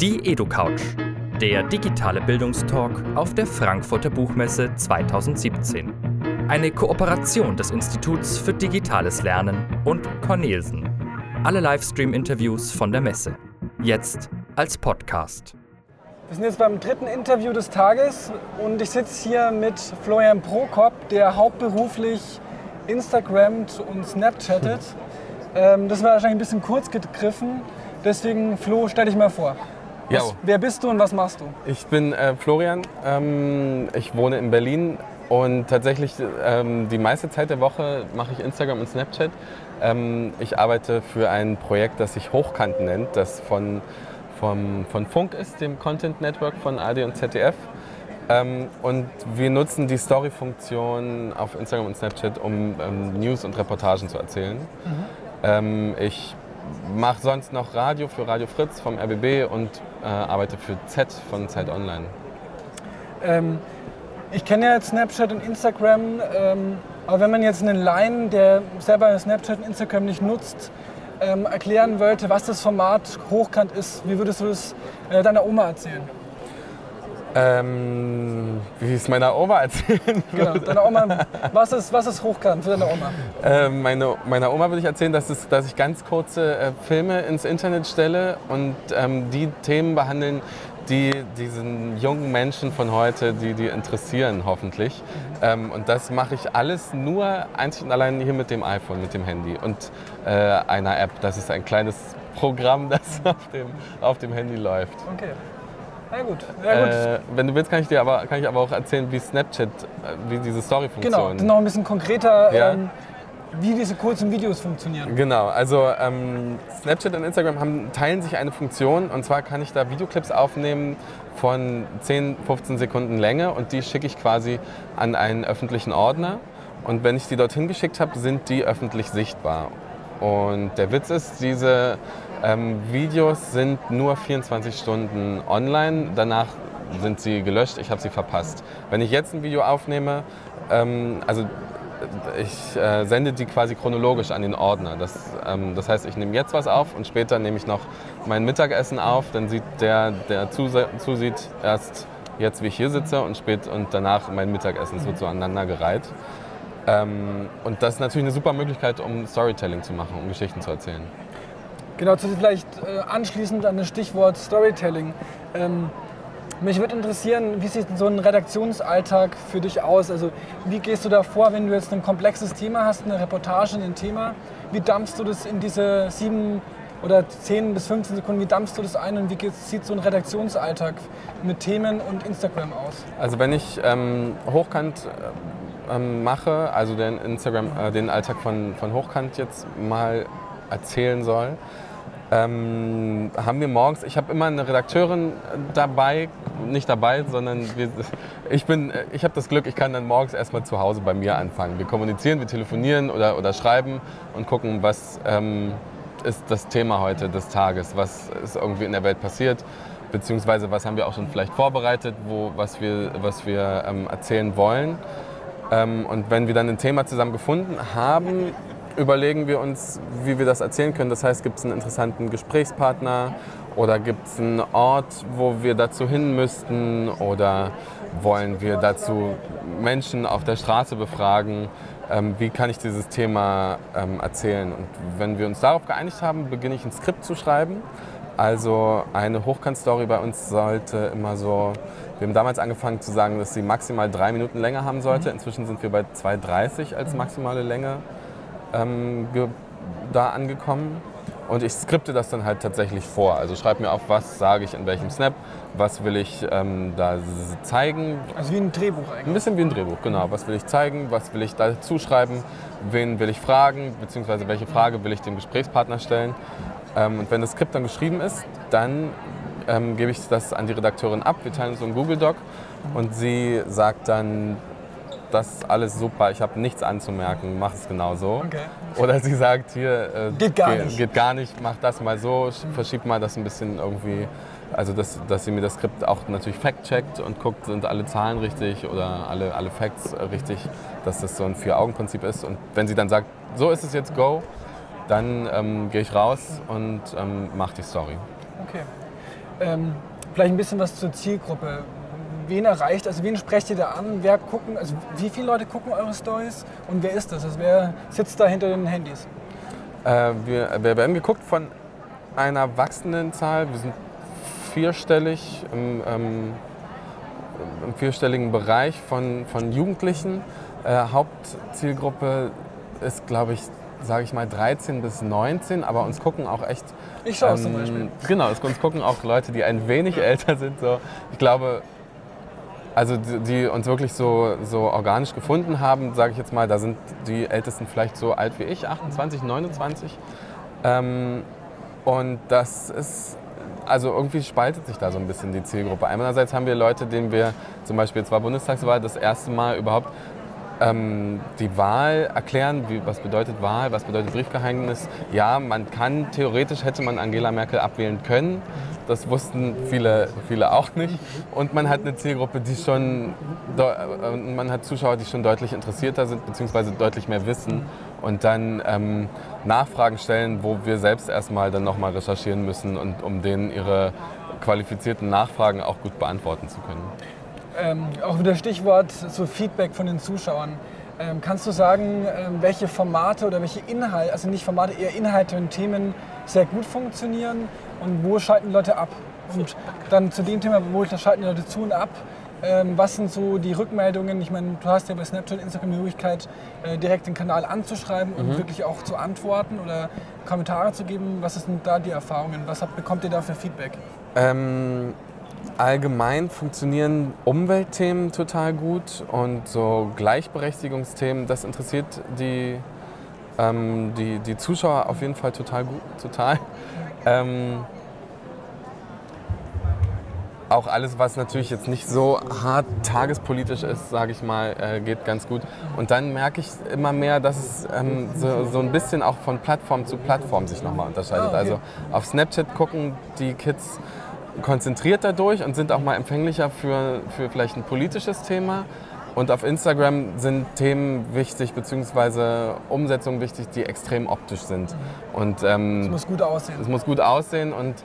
Die EduCouch, der digitale Bildungstalk auf der Frankfurter Buchmesse 2017. Eine Kooperation des Instituts für digitales Lernen und Cornelsen. Alle Livestream-Interviews von der Messe. Jetzt als Podcast. Wir sind jetzt beim dritten Interview des Tages und ich sitze hier mit Florian Prokop, der hauptberuflich Instagrammt und Snapchattet. Ähm, das war wahrscheinlich ein bisschen kurz gegriffen. Deswegen, Flo, stell dich mal vor. Was, wer bist du und was machst du? Ich bin äh, Florian, ähm, ich wohne in Berlin und tatsächlich ähm, die meiste Zeit der Woche mache ich Instagram und Snapchat. Ähm, ich arbeite für ein Projekt, das sich Hochkant nennt, das von, vom, von Funk ist, dem Content Network von AD und ZDF. Ähm, und wir nutzen die Story-Funktion auf Instagram und Snapchat, um ähm, News und Reportagen zu erzählen. Ähm, ich mache sonst noch Radio für Radio Fritz vom RBB und äh, arbeite für Z von Zeit Online. Ähm, ich kenne ja jetzt Snapchat und Instagram, ähm, aber wenn man jetzt einen Laien, der selber Snapchat und Instagram nicht nutzt, ähm, erklären wollte, was das Format hochkant ist, wie würdest du das äh, deiner Oma erzählen? Ähm, wie es meiner Oma erzählen Genau, deiner Oma, was ist, was ist hochkant für deine Oma? Äh, meine, meiner Oma würde ich erzählen, dass, es, dass ich ganz kurze äh, Filme ins Internet stelle und ähm, die Themen behandeln, die diesen jungen Menschen von heute, die die interessieren hoffentlich. Ähm, und das mache ich alles nur einzig und allein hier mit dem iPhone, mit dem Handy und äh, einer App. Das ist ein kleines Programm, das auf dem, auf dem Handy läuft. Okay. Na gut. Äh, wenn du willst, kann ich dir aber, kann ich aber auch erzählen, wie Snapchat, äh, wie diese genau, Story-Funktion. noch ein bisschen konkreter, Ja. ähm, wie diese kurzen Videos funktionieren. Genau, also ähm, Snapchat und Instagram haben, teilen sich eine Funktion und zwar kann ich da Videoclips aufnehmen von 10, 15 Sekunden Länge und die schicke ich quasi an einen öffentlichen Ordner und wenn ich die dorthin geschickt habe, sind die öffentlich sichtbar. Und der Witz ist, diese ähm, Videos sind nur 24 Stunden online, danach sind sie gelöscht, ich habe sie verpasst. Wenn ich jetzt ein Video aufnehme, ähm, also ich äh, sende die quasi chronologisch an den Ordner. Das, ähm, das heißt, ich nehme jetzt was auf und später nehme ich noch mein Mittagessen auf. Dann sieht der, der zusieht, erst jetzt, wie ich hier sitze und spät und danach mein Mittagessen. Es wird so aneinandergereiht. Ähm, und das ist natürlich eine super Möglichkeit, um Storytelling zu machen, um Geschichten zu erzählen. Genau, vielleicht äh, anschließend an das Stichwort Storytelling. Ähm, mich würde interessieren, wie sieht so ein Redaktionsalltag für dich aus? Also wie gehst du da vor, wenn du jetzt ein komplexes Thema hast, eine Reportage, ein Thema? Wie dampfst du das in diese sieben oder zehn bis 15 Sekunden, wie dampfst du das ein und wie sieht so ein Redaktionsalltag mit Themen und Instagram aus? Also wenn ich ähm, Hochkant äh, ähm, mache, also den Instagram, äh, den Alltag von, von Hochkant jetzt mal erzählen soll, ähm, haben wir morgens, ich habe immer eine Redakteurin dabei, nicht dabei, sondern wir, ich, ich habe das Glück, ich kann dann morgens erstmal zu Hause bei mir anfangen. Wir kommunizieren, wir telefonieren oder, oder schreiben und gucken, was ähm, ist das Thema heute des Tages, was ist irgendwie in der Welt passiert, beziehungsweise was haben wir auch schon vielleicht vorbereitet, wo, was wir, was wir ähm, erzählen wollen. Ähm, und wenn wir dann ein Thema zusammen gefunden haben, überlegen wir uns, wie wir das erzählen können. Das heißt, gibt es einen interessanten Gesprächspartner oder gibt es einen Ort, wo wir dazu hin müssten oder wollen wir dazu Menschen auf der Straße befragen, ähm, wie kann ich dieses Thema ähm, erzählen. Und wenn wir uns darauf geeinigt haben, beginne ich ein Skript zu schreiben. Also eine Hochkant-Story bei uns sollte immer so, wir haben damals angefangen zu sagen, dass sie maximal drei Minuten länger haben sollte. Inzwischen sind wir bei 2,30 als maximale Länge ähm, da angekommen. Und ich skripte das dann halt tatsächlich vor. Also schreibe mir auf, was sage ich in welchem Snap, was will ich ähm, da zeigen. Also wie ein Drehbuch Ein eigentlich. bisschen wie ein Drehbuch, genau. Was will ich zeigen, was will ich dazu schreiben, wen will ich fragen, beziehungsweise welche Frage will ich dem Gesprächspartner stellen. Ähm, und wenn das Skript dann geschrieben ist, dann ähm, gebe ich das an die Redakteurin ab. Wir teilen so einen Google Doc und sie sagt dann, das ist alles super, ich habe nichts anzumerken, mach es genau so. Okay. Oder sie sagt hier, äh, Geht gar geht, nicht. geht gar nicht, mach das mal so, sch- verschieb mal das ein bisschen irgendwie. Also dass, dass sie mir das Skript auch natürlich fact-checkt und guckt, sind alle Zahlen richtig oder alle, alle Facts richtig, dass das so ein Vier-Augen-Prinzip ist. Und wenn sie dann sagt, so ist es jetzt, go, dann ähm, gehe ich raus und ähm, mache die Story. Okay. Ähm, vielleicht ein bisschen was zur Zielgruppe. Wen erreicht, also wen sprecht ihr da an? Wer gucken, also wie viele Leute gucken eure Stories und wer ist das? Also wer sitzt da hinter den Handys? Äh, wir, wir werden geguckt von einer wachsenden Zahl. Wir sind vierstellig im, ähm, im vierstelligen Bereich von, von Jugendlichen. Äh, Hauptzielgruppe ist, glaube ich, sage ich mal 13 bis 19, aber uns gucken auch echt. Ich schaue es zum Beispiel. Genau, uns gucken auch Leute, die ein wenig älter sind. So. Ich glaube, also die, die uns wirklich so, so organisch gefunden haben, sage ich jetzt mal, da sind die Ältesten vielleicht so alt wie ich, 28, 29. Ähm, und das ist, also irgendwie spaltet sich da so ein bisschen die Zielgruppe. Einerseits haben wir Leute, denen wir zum Beispiel, jetzt war Bundestagswahl, das erste Mal überhaupt ähm, die Wahl erklären, wie, was bedeutet Wahl, was bedeutet Briefgeheimnis. Ja, man kann, theoretisch hätte man Angela Merkel abwählen können. Das wussten viele, viele auch nicht. Und man hat eine Zielgruppe, die schon, man hat Zuschauer, die schon deutlich interessierter sind, beziehungsweise deutlich mehr wissen und dann ähm, Nachfragen stellen, wo wir selbst erstmal dann nochmal recherchieren müssen und um denen ihre qualifizierten Nachfragen auch gut beantworten zu können. Ähm, auch wieder Stichwort so Feedback von den Zuschauern. Ähm, kannst du sagen, ähm, welche Formate oder welche Inhalte, also nicht Formate, eher Inhalte und Themen sehr gut funktionieren und wo schalten die Leute ab? Und dann zu dem Thema, wo schalten die Leute zu und ab? Ähm, was sind so die Rückmeldungen? Ich meine, du hast ja bei Snapchat, Instagram die Möglichkeit, äh, direkt den Kanal anzuschreiben und wirklich auch zu antworten oder Kommentare zu geben. Was sind da die Erfahrungen? Was habt, bekommt ihr da für Feedback? Ähm, allgemein funktionieren Umweltthemen total gut und so Gleichberechtigungsthemen, das interessiert die, ähm, die, die Zuschauer auf jeden Fall total gut. Total. Ähm, auch alles, was natürlich jetzt nicht so hart tagespolitisch ist, sage ich mal, äh, geht ganz gut. Und dann merke ich immer mehr, dass es ähm, so, so ein bisschen auch von Plattform zu Plattform sich nochmal unterscheidet. Okay. Also auf Snapchat gucken die Kids konzentrierter durch und sind auch mal empfänglicher für, für vielleicht ein politisches Thema. Und auf Instagram sind Themen wichtig, beziehungsweise Umsetzungen wichtig, die extrem optisch sind. Und ähm, Es muss gut aussehen. es muss gut aussehen und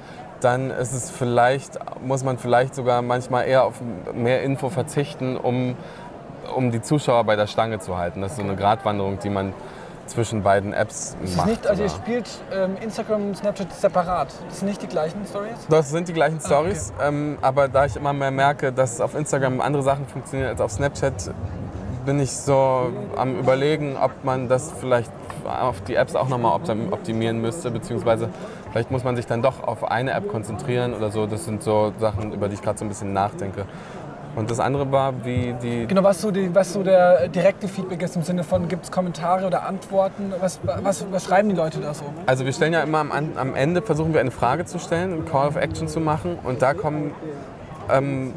dann ist es vielleicht, muss man vielleicht sogar manchmal eher auf mehr Info verzichten, um, um die Zuschauer bei der Stange zu halten. Das ist so eine Gratwanderung, die man zwischen beiden Apps Es macht. nicht, also ihr spielt ähm, Instagram und Snapchat separat. Das sind nicht die gleichen Stories? Das sind die gleichen Ah, Stories, ähm, aber da ich immer mehr merke, dass auf Instagram andere Sachen funktionieren als auf Snapchat, bin ich so am überlegen, ob man das vielleicht auf die Apps auch nochmal optim- optimieren müsste, beziehungsweise vielleicht muss man sich dann doch auf eine App konzentrieren oder so. Das sind so Sachen, über die ich gerade so ein bisschen nachdenke. Und das andere war, wie die Genau, was so, die, was so der direkte Feedback ist im Sinne von, gibt es Kommentare oder Antworten? Was, was, was schreiben die Leute da so? Also wir stellen ja immer am, am Ende, versuchen wir eine Frage zu stellen, einen Call of Action zu machen und da kommen, ähm,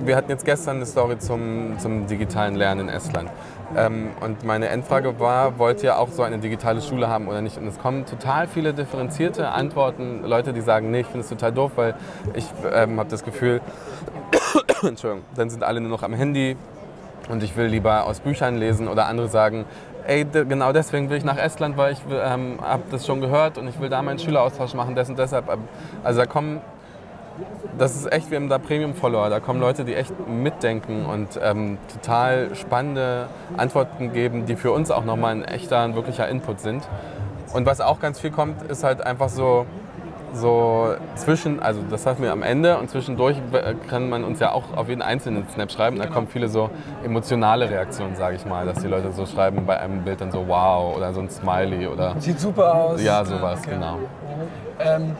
wir hatten jetzt gestern eine Story zum, zum digitalen Lernen in Estland. Ähm, und meine Endfrage war, wollt ihr auch so eine digitale Schule haben oder nicht? Und es kommen total viele differenzierte Antworten. Leute, die sagen, nee, ich finde es total doof, weil ich ähm, habe das Gefühl, Entschuldigung, dann sind alle nur noch am Handy und ich will lieber aus Büchern lesen oder andere sagen, ey, genau deswegen will ich nach Estland, weil ich ähm, habe das schon gehört und ich will da meinen Schüleraustausch machen, des und deshalb. Also da kommen, das ist echt, wir haben da Premium-Follower, da kommen Leute, die echt mitdenken und ähm, total spannende Antworten geben, die für uns auch nochmal ein echter, ein wirklicher Input sind. Und was auch ganz viel kommt, ist halt einfach so, so zwischen, also das hatten wir am Ende und zwischendurch kann man uns ja auch auf jeden einzelnen Snap schreiben. Da kommen viele so emotionale Reaktionen, sage ich mal, dass die Leute so schreiben bei einem Bild dann so wow oder so ein Smiley oder Sieht super aus. ja sowas, Okay. genau. Ähm,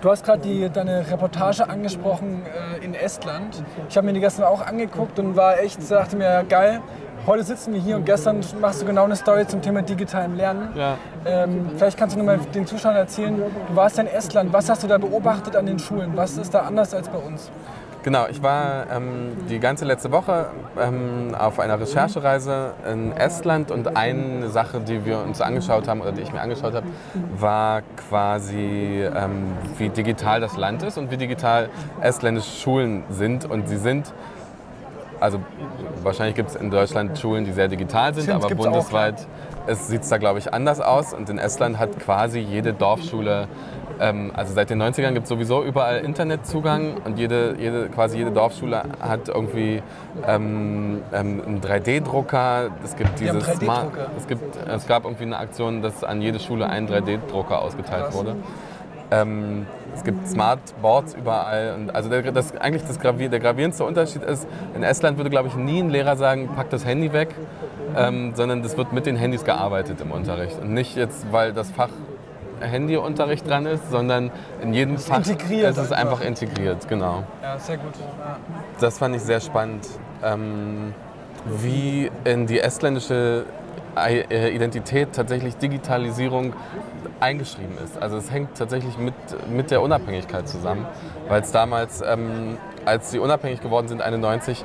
du hast gerade deine Reportage angesprochen äh, in Estland. Ich habe mir die gestern auch angeguckt und war echt, dachte mir, geil, heute sitzen wir hier und gestern machst du genau eine Story zum Thema digitalem Lernen. Ja. Ähm, vielleicht kannst du noch mal den Zuschauern erzählen, du warst ja in Estland, was hast du da beobachtet an den Schulen? Was ist da anders als bei uns? Genau, ich war ähm, die ganze letzte Woche ähm, auf einer Recherchereise in Estland und eine Sache, die wir uns angeschaut haben oder die ich mir angeschaut habe, war quasi, ähm, wie digital das Land ist und wie digital estländische Schulen sind. Und sie sind, also wahrscheinlich gibt es in Deutschland Schulen, die sehr digital sind, Stimmt, aber bundesweit sieht es da, glaube ich, anders aus. Und in Estland hat quasi jede Dorfschule ähm, also seit den 90ern gibt es sowieso überall Internetzugang und jede, jede, quasi jede Dorfschule hat irgendwie ähm, ähm, einen 3D-Drucker. Es gibt Die dieses 3D-Drucker. Smart, es, gibt, es gab irgendwie eine Aktion, dass an jede Schule ein 3D-Drucker ausgeteilt wurde. Ähm, es gibt Smartboards überall. Und also der, das, eigentlich das Gravi der gravierendste Unterschied ist, in Estland würde, glaube ich, nie ein Lehrer sagen, pack das Handy weg, ähm, sondern das wird mit den Handys gearbeitet im Unterricht. Und nicht jetzt, weil das Fach Handyunterricht dran ist, sondern in jedem Fach integriert ist es einfach. einfach integriert, genau. Ja, sehr gut. Ja. Das fand ich sehr spannend, ähm, wie in die estländische Identität tatsächlich Digitalisierung eingeschrieben ist. Also es hängt tatsächlich mit, mit der Unabhängigkeit zusammen, weil es damals, ähm, als sie unabhängig geworden sind, 91,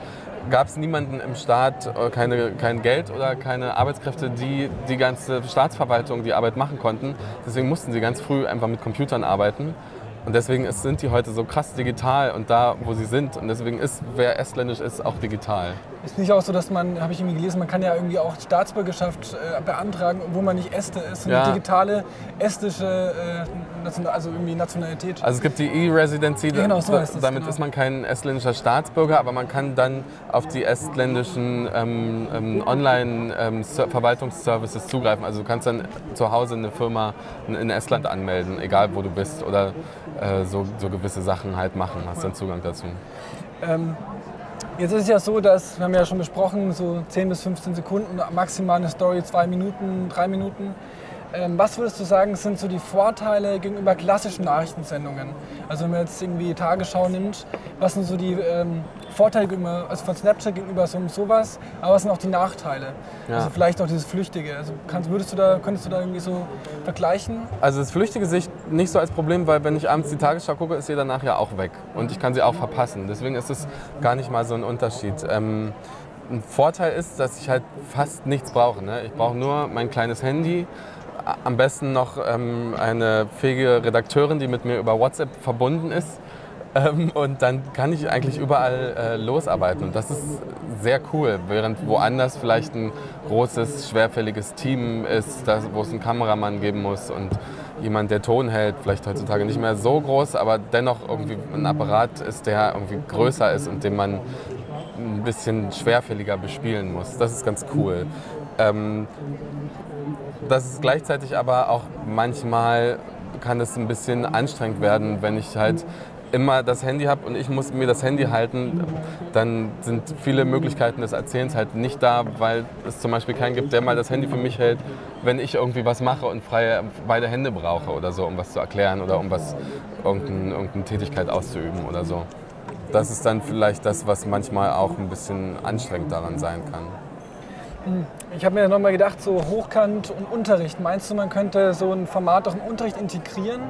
gab es niemanden im Staat, äh, keine, kein Geld oder keine Arbeitskräfte, die die ganze Staatsverwaltung die Arbeit machen konnten. Deswegen mussten sie ganz früh einfach mit Computern arbeiten. Und deswegen ist, sind die heute so krass digital und da, wo sie sind. Und deswegen ist, wer estländisch ist, auch digital. Ist nicht auch so, dass man, habe ich irgendwie gelesen, man kann ja irgendwie auch Staatsbürgerschaft äh, beantragen, wo man nicht Este ist. Eine Ja. digitale estische, äh, also irgendwie Nationalität. Also es gibt die E-Residency, Ja, genau, so damit genau. ist man kein estländischer Staatsbürger, aber man kann dann auf die estländischen ähm, ähm, Online-Verwaltungsservices zugreifen. Also du kannst dann zu Hause eine Firma in in Estland anmelden, egal wo du bist, oder äh, so, so gewisse Sachen halt machen, hast dann Zugang dazu. Ähm, jetzt ist es ja so, dass, wir haben ja schon besprochen, so 10 bis 15 Sekunden, maximal eine Story, zwei Minuten, drei Minuten. Ähm, was würdest du sagen, sind so die Vorteile gegenüber klassischen Nachrichtensendungen? Also wenn man jetzt irgendwie Tagesschau nimmt, was sind so die ähm, Vorteile gegenüber, also von Snapchat gegenüber so sowas, aber was sind auch die Nachteile? Ja. Also vielleicht auch dieses Flüchtige. Also kannst, würdest du da, könntest du da irgendwie so vergleichen? Also das Flüchtige sehe ich nicht so als Problem, weil wenn ich abends die Tagesschau gucke, ist sie danach ja auch weg. Und ich kann sie auch verpassen. Deswegen ist es gar nicht mal so ein Unterschied. Ähm, ein Vorteil ist, dass ich halt fast nichts brauche. Ne? Ich brauche nur mein kleines Handy, am besten noch ähm, eine fähige Redakteurin, die mit mir über WhatsApp verbunden ist. Ähm, und dann kann ich eigentlich überall äh, losarbeiten. Und das ist sehr cool, während woanders vielleicht ein großes, schwerfälliges Team ist, das, wo es einen Kameramann geben muss und jemand, der Ton hält, vielleicht heutzutage nicht mehr so groß, aber dennoch irgendwie ein Apparat ist, der irgendwie größer ist und den man ein bisschen schwerfälliger bespielen muss. Das ist ganz cool. Ähm, das ist gleichzeitig aber auch manchmal kann es ein bisschen anstrengend werden, wenn ich halt immer das Handy habe und ich muss mir das Handy halten, dann sind viele Möglichkeiten des Erzählens halt nicht da, weil es zum Beispiel keinen gibt, der mal das Handy für mich hält, wenn ich irgendwie was mache und freie beide Hände brauche oder so, um was zu erklären oder um was irgendeine, irgendeine Tätigkeit auszuüben oder so. Das ist dann vielleicht das, was manchmal auch ein bisschen anstrengend daran sein kann. Ich habe mir nochmal gedacht, so Hochkant und Unterricht. Meinst du, man könnte so ein Format auch im Unterricht integrieren,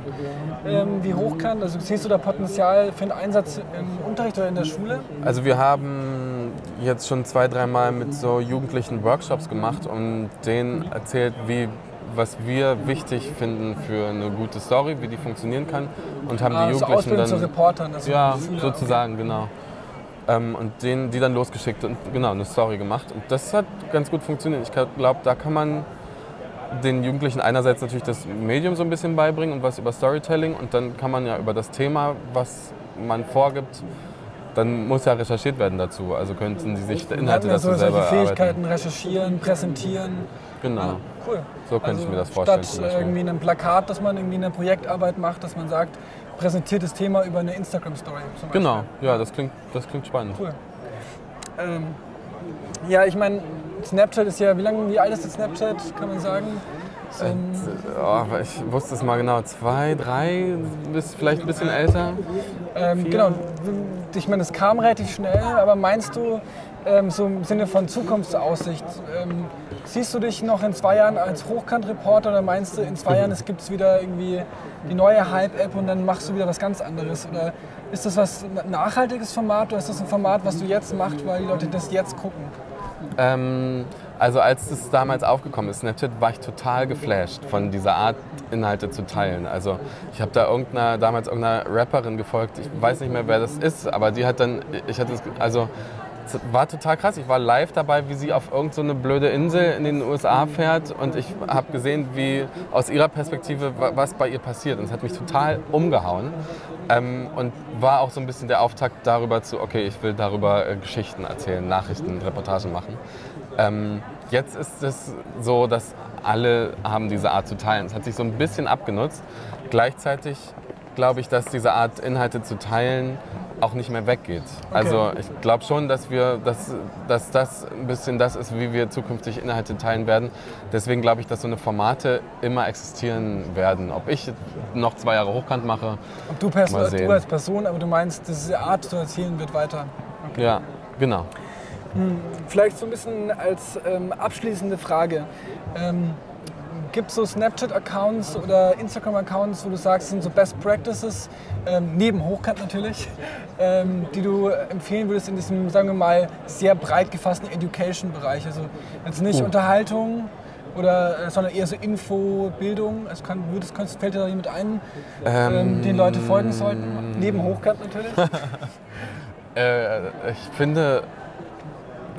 ähm, wie Hochkant? Also siehst du da Potenzial für einen Einsatz im Unterricht oder in der Schule? Also wir haben jetzt schon zwei, dreimal mit so Jugendlichen Workshops gemacht und denen erzählt, wie, was wir wichtig finden für eine gute Story, wie die funktionieren kann und haben die Also Jugendlichen zu dann Reportern. Also ja die sozusagen genau ähm, und denen die dann losgeschickt und genau eine Story gemacht und das hat ganz gut funktioniert. Ich glaube, da kann man den Jugendlichen einerseits natürlich das Medium so ein bisschen beibringen und was über Storytelling und dann kann man ja über das Thema, was man vorgibt, dann muss ja recherchiert werden dazu. Also könnten sie sich Inhalte ja dazu so selber Fähigkeiten, erarbeiten. recherchieren, präsentieren. Genau. Cool. So könnte ich mir das vorstellen Statt äh, irgendwie einem Plakat, das man irgendwie in der Projektarbeit macht, dass man sagt, präsentiert das Thema über eine Instagram-Story. zum Beispiel. Genau, ja, das klingt, das klingt spannend. Cool. Ähm, ja, ich meine, Snapchat ist ja, wie lange, wie alt ist das Snapchat, kann man sagen? Oh, ich wusste es mal genau, zwei, drei, bis vielleicht ein bisschen älter. ähm, genau, ich meine, es kam relativ schnell, aber meinst du, ähm, so im Sinne von Zukunftsaussicht, ähm, siehst du dich noch in zwei Jahren als Hochkant-Reporter oder meinst du, in zwei Jahren es gibt wieder irgendwie die neue Hype-App und dann machst du wieder was ganz anderes? Oder ist das was ein nachhaltiges Format oder ist das ein Format, was du jetzt machst, weil die Leute das jetzt gucken? Also als das damals aufgekommen ist, Snapchat, war ich total geflasht von dieser Art, Inhalte zu teilen. Also ich habe da irgendeiner, damals irgendeiner Rapperin gefolgt, ich weiß nicht mehr, wer das ist, aber die hat dann, ich hatte, das- also war total krass. Ich war live dabei, wie sie auf irgendeine so blöde Insel in den USA fährt und ich habe gesehen, wie aus ihrer Perspektive was bei ihr passiert. Und es hat mich total umgehauen ähm, und war auch so ein bisschen der Auftakt darüber zu, okay, ich will darüber äh, Geschichten erzählen, Nachrichten, Reportagen machen. Ähm, jetzt ist es so, dass alle haben diese Art zu teilen. Es hat sich so ein bisschen abgenutzt. Gleichzeitig glaube ich, dass diese Art Inhalte zu teilen auch nicht mehr weggeht. Okay. Also ich glaube schon, dass wir, dass, dass das ein bisschen das ist, wie wir zukünftig Inhalte teilen werden. Deswegen glaube ich, dass so eine Formate immer existieren werden. Ob ich noch zwei Jahre hochkant mache, Ob du, Pers mal sehen. du als Person, aber du meinst, diese Art zu erzählen wird weiter. Okay. Ja, genau. Vielleicht so ein bisschen als ähm, abschließende Frage. Ähm, Gibt es so Snapchat-Accounts oder Instagram-Accounts, wo du sagst, sind so Best Practices, ähm, neben Hochkant natürlich, ähm, die du empfehlen würdest in diesem, sagen wir mal, sehr breit gefassten Education-Bereich? Also jetzt nicht uh. Unterhaltung, oder, äh, sondern eher so Info, Bildung? Also kann, würdest, kannst, fällt dir da jemand ein, ähm, ähm, den Leute folgen sollten? Neben Hochkant natürlich? äh, ich finde,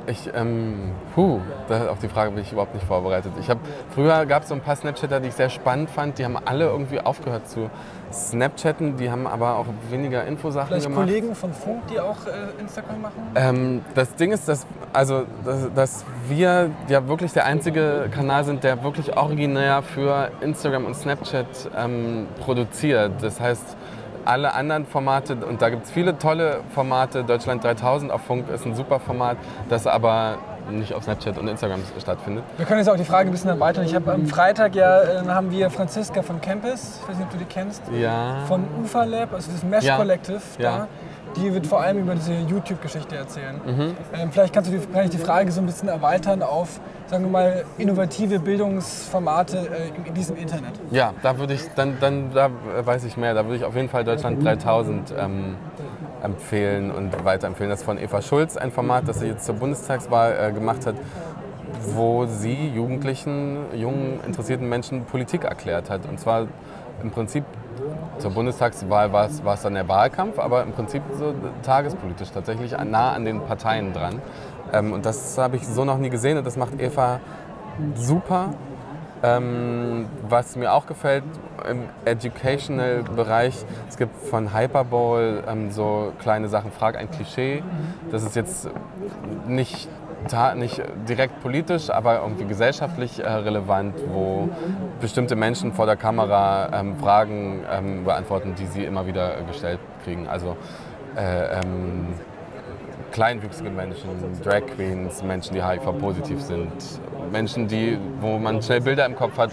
ich, ähm, puh, da, auf die Frage bin ich überhaupt nicht vorbereitet. Ich hab, früher gab es so ein paar Snapchatter, die ich sehr spannend fand. Die haben alle irgendwie aufgehört zu Snapchatten. Die haben aber auch weniger Infosachen Vielleicht gemacht. Kollegen von Funk, die auch äh, Instagram machen? Ähm, das Ding ist, dass, also, dass, dass, wir ja wirklich der einzige Kanal sind, der wirklich originär für Instagram und Snapchat ähm, produziert. Das heißt, alle anderen Formate, und da gibt es viele tolle Formate, Deutschland 3000 auf Funk ist ein super Format, das aber nicht auf Snapchat und Instagram stattfindet. Wir können jetzt auch die Frage ein bisschen erweitern. Ich habe am Freitag ja, äh, haben wir Franziska von Campus, ich weiß nicht, ob du die kennst, ja. von UFA Lab, also das Mesh ja. Collective ja. da. Die wird vor allem über diese YouTube-Geschichte erzählen. Mhm. Ähm, vielleicht kannst du die, kann ich die Frage so ein bisschen erweitern auf sagen wir mal, innovative Bildungsformate äh, in diesem Internet? Ja, da würde ich, dann, dann da weiß ich mehr. Da würde ich auf jeden Fall Deutschland 3000 ähm, empfehlen und weiterempfehlen. Das ist von Eva Schulz, ein Format, das sie jetzt zur Bundestagswahl äh, gemacht hat, wo sie Jugendlichen, jungen, interessierten Menschen Politik erklärt hat. Und zwar im Prinzip zur Bundestagswahl war es, war es dann der Wahlkampf, aber im Prinzip so tagespolitisch tatsächlich nah an den Parteien dran. Ähm, und das habe ich so noch nie gesehen und das macht Eva super. Ähm, was mir auch gefällt im Educational-Bereich, es gibt von Hyperball ähm, so kleine Sachen, Frag ein Klischee. Das ist jetzt nicht, nicht direkt politisch, aber irgendwie gesellschaftlich äh, relevant, wo bestimmte Menschen vor der Kamera ähm, Fragen ähm, beantworten, die sie immer wieder gestellt kriegen. Also äh, ähm, kleinwüchsige Menschen, Drag Queens, Menschen, die HIV-positiv sind, Menschen, die, wo man schnell Bilder im Kopf hat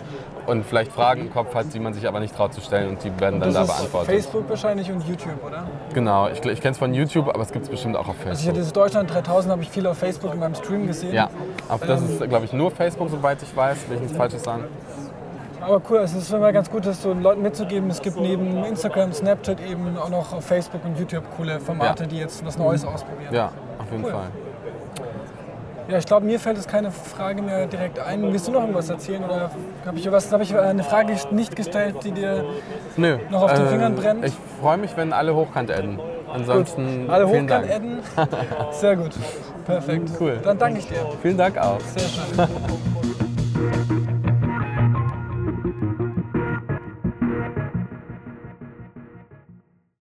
und vielleicht Fragen im Kopf hat, die man sich aber nicht traut zu stellen und die werden dann da beantwortet. Facebook wahrscheinlich und YouTube, oder? Genau, ich, ich kenne es von YouTube, aber es gibt es bestimmt auch auf Facebook. Also ich hatte das Deutschland 3000 habe ich viel auf Facebook in meinem Stream gesehen. Ja, auf das ähm, ist, glaube ich, nur Facebook, soweit ich weiß, will ich nichts Falsches sagen. Aber cool, es ist immer ganz gut, das so Leuten mitzugeben. Es gibt neben Instagram, Snapchat eben auch noch auf Facebook und YouTube coole Formate, ja. die jetzt was Neues ausprobieren. Ja, auf jeden cool. Fall. Ja, ich glaube, mir fällt es keine Frage mehr direkt ein. Willst du noch irgendwas erzählen? Oder habe ich, hab ich eine Frage nicht gestellt, die dir Nö. noch auf den äh, Fingern brennt? Ich freue mich, wenn alle hochkant adden. Ansonsten gut. alle hochkant adden. Sehr gut. Perfekt. Cool. Dann danke ich dir. Vielen Dank auch. Sehr schön.